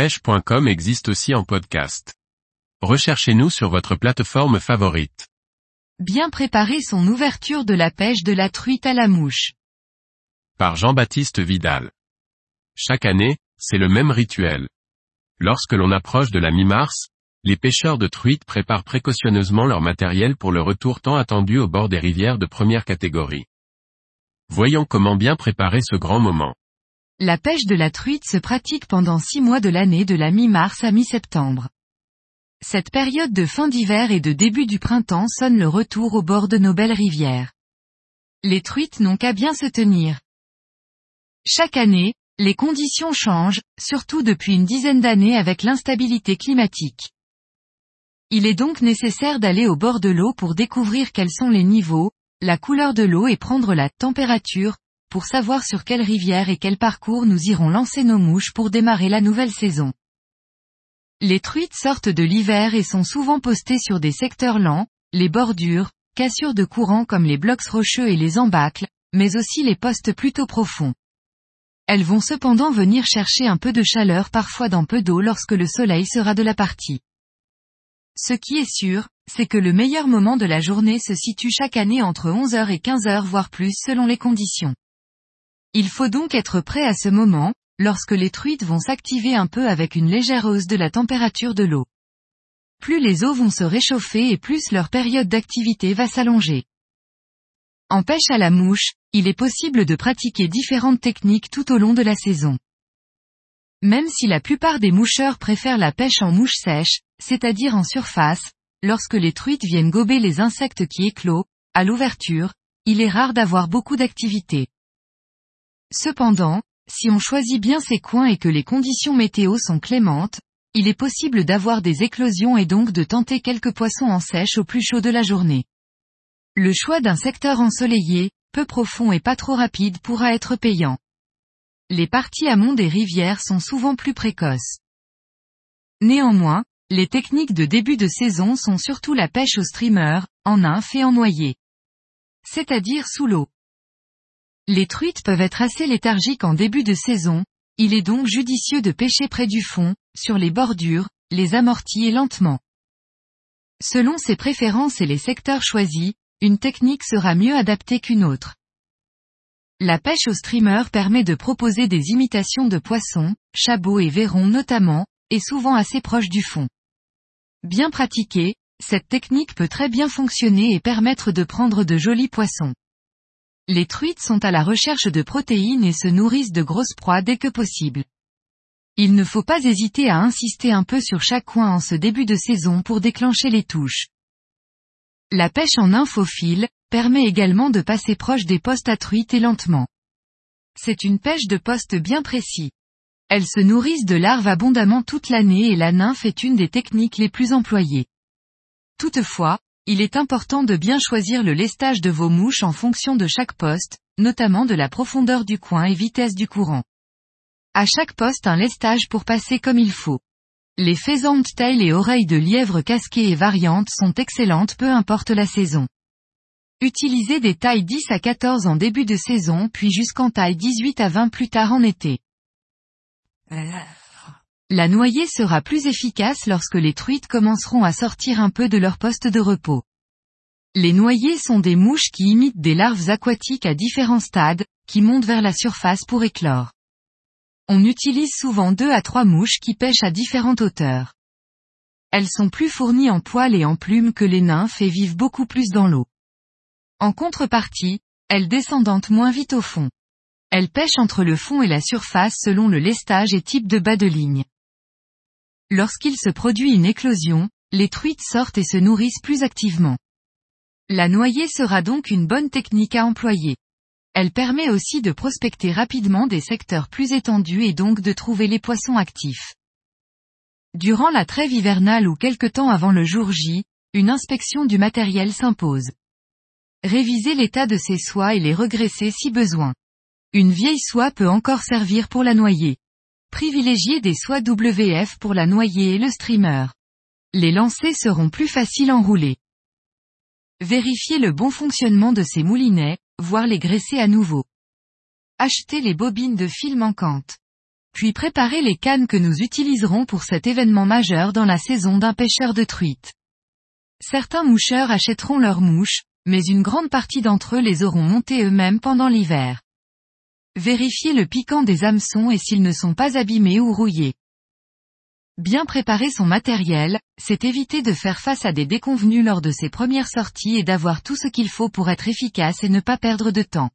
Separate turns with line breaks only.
pêche.com existe aussi en podcast. Recherchez-nous sur votre plateforme favorite.
Bien préparer son ouverture de la pêche de la truite à la mouche.
Par Jean-Baptiste Vidal. Chaque année, c'est le même rituel. Lorsque l'on approche de la mi-mars, les pêcheurs de truites préparent précautionneusement leur matériel pour le retour tant attendu au bord des rivières de première catégorie. Voyons comment bien préparer ce grand moment.
La pêche de la truite se pratique pendant six mois de l'année de la mi-mars à mi-septembre. Cette période de fin d'hiver et de début du printemps sonne le retour au bord de nos belles rivières. Les truites n'ont qu'à bien se tenir. Chaque année, les conditions changent, surtout depuis une dizaine d'années avec l'instabilité climatique. Il est donc nécessaire d'aller au bord de l'eau pour découvrir quels sont les niveaux, la couleur de l'eau et prendre la température, pour savoir sur quelle rivière et quel parcours nous irons lancer nos mouches pour démarrer la nouvelle saison. Les truites sortent de l'hiver et sont souvent postées sur des secteurs lents, les bordures, cassures de courant comme les blocs rocheux et les embâcles, mais aussi les postes plutôt profonds. Elles vont cependant venir chercher un peu de chaleur parfois dans peu d'eau lorsque le soleil sera de la partie. Ce qui est sûr, c'est que le meilleur moment de la journée se situe chaque année entre 11h et 15h voire plus selon les conditions. Il faut donc être prêt à ce moment, lorsque les truites vont s'activer un peu avec une légère hausse de la température de l'eau. Plus les eaux vont se réchauffer et plus leur période d'activité va s'allonger. En pêche à la mouche, il est possible de pratiquer différentes techniques tout au long de la saison. Même si la plupart des moucheurs préfèrent la pêche en mouche sèche, c'est-à-dire en surface, lorsque les truites viennent gober les insectes qui éclosent, à l'ouverture, il est rare d'avoir beaucoup d'activité. Cependant, si on choisit bien ses coins et que les conditions météo sont clémentes, il est possible d'avoir des éclosions et donc de tenter quelques poissons en sèche au plus chaud de la journée. Le choix d'un secteur ensoleillé, peu profond et pas trop rapide pourra être payant. Les parties amont des rivières sont souvent plus précoces. Néanmoins, les techniques de début de saison sont surtout la pêche au streamer, en nymphe et en noyer. C'est-à-dire sous l'eau. Les truites peuvent être assez léthargiques en début de saison, il est donc judicieux de pêcher près du fond, sur les bordures, les amortis et lentement. Selon ses préférences et les secteurs choisis, une technique sera mieux adaptée qu'une autre. La pêche au streamer permet de proposer des imitations de poissons, chabots et verrons notamment, et souvent assez proches du fond. Bien pratiquée, cette technique peut très bien fonctionner et permettre de prendre de jolis poissons. Les truites sont à la recherche de protéines et se nourrissent de grosses proies dès que possible. Il ne faut pas hésiter à insister un peu sur chaque coin en ce début de saison pour déclencher les touches. La pêche en infophile, permet également de passer proche des postes à truites et lentement. C'est une pêche de poste bien précis. Elles se nourrissent de larves abondamment toute l'année et la nymphe est une des techniques les plus employées. Toutefois, il est important de bien choisir le lestage de vos mouches en fonction de chaque poste, notamment de la profondeur du coin et vitesse du courant. À chaque poste un lestage pour passer comme il faut. Les faisantes tailles et oreilles de lièvre casquées et variantes sont excellentes peu importe la saison. Utilisez des tailles 10 à 14 en début de saison puis jusqu'en taille 18 à 20 plus tard en été. La noyée sera plus efficace lorsque les truites commenceront à sortir un peu de leur poste de repos. Les noyées sont des mouches qui imitent des larves aquatiques à différents stades, qui montent vers la surface pour éclore. On utilise souvent deux à trois mouches qui pêchent à différentes hauteurs. Elles sont plus fournies en poils et en plumes que les nymphes et vivent beaucoup plus dans l'eau. En contrepartie, elles descendent moins vite au fond. Elles pêchent entre le fond et la surface selon le lestage et type de bas de ligne. Lorsqu'il se produit une éclosion, les truites sortent et se nourrissent plus activement. La noyée sera donc une bonne technique à employer. Elle permet aussi de prospecter rapidement des secteurs plus étendus et donc de trouver les poissons actifs. Durant la trêve hivernale ou quelque temps avant le jour J, une inspection du matériel s'impose. Réviser l'état de ses soies et les regresser si besoin. Une vieille soie peut encore servir pour la noyer. Privilégiez des soies WF pour la noyer et le streamer. Les lancers seront plus faciles à enrouler. Vérifiez le bon fonctionnement de ces moulinets, voire les graisser à nouveau. Achetez les bobines de fil manquantes. puis préparer les cannes que nous utiliserons pour cet événement majeur dans la saison d'un pêcheur de truites. Certains moucheurs achèteront leurs mouches, mais une grande partie d'entre eux les auront montées eux-mêmes pendant l'hiver. Vérifiez le piquant des hameçons et s'ils ne sont pas abîmés ou rouillés. Bien préparer son matériel, c'est éviter de faire face à des déconvenus lors de ses premières sorties et d'avoir tout ce qu'il faut pour être efficace et ne pas perdre de temps.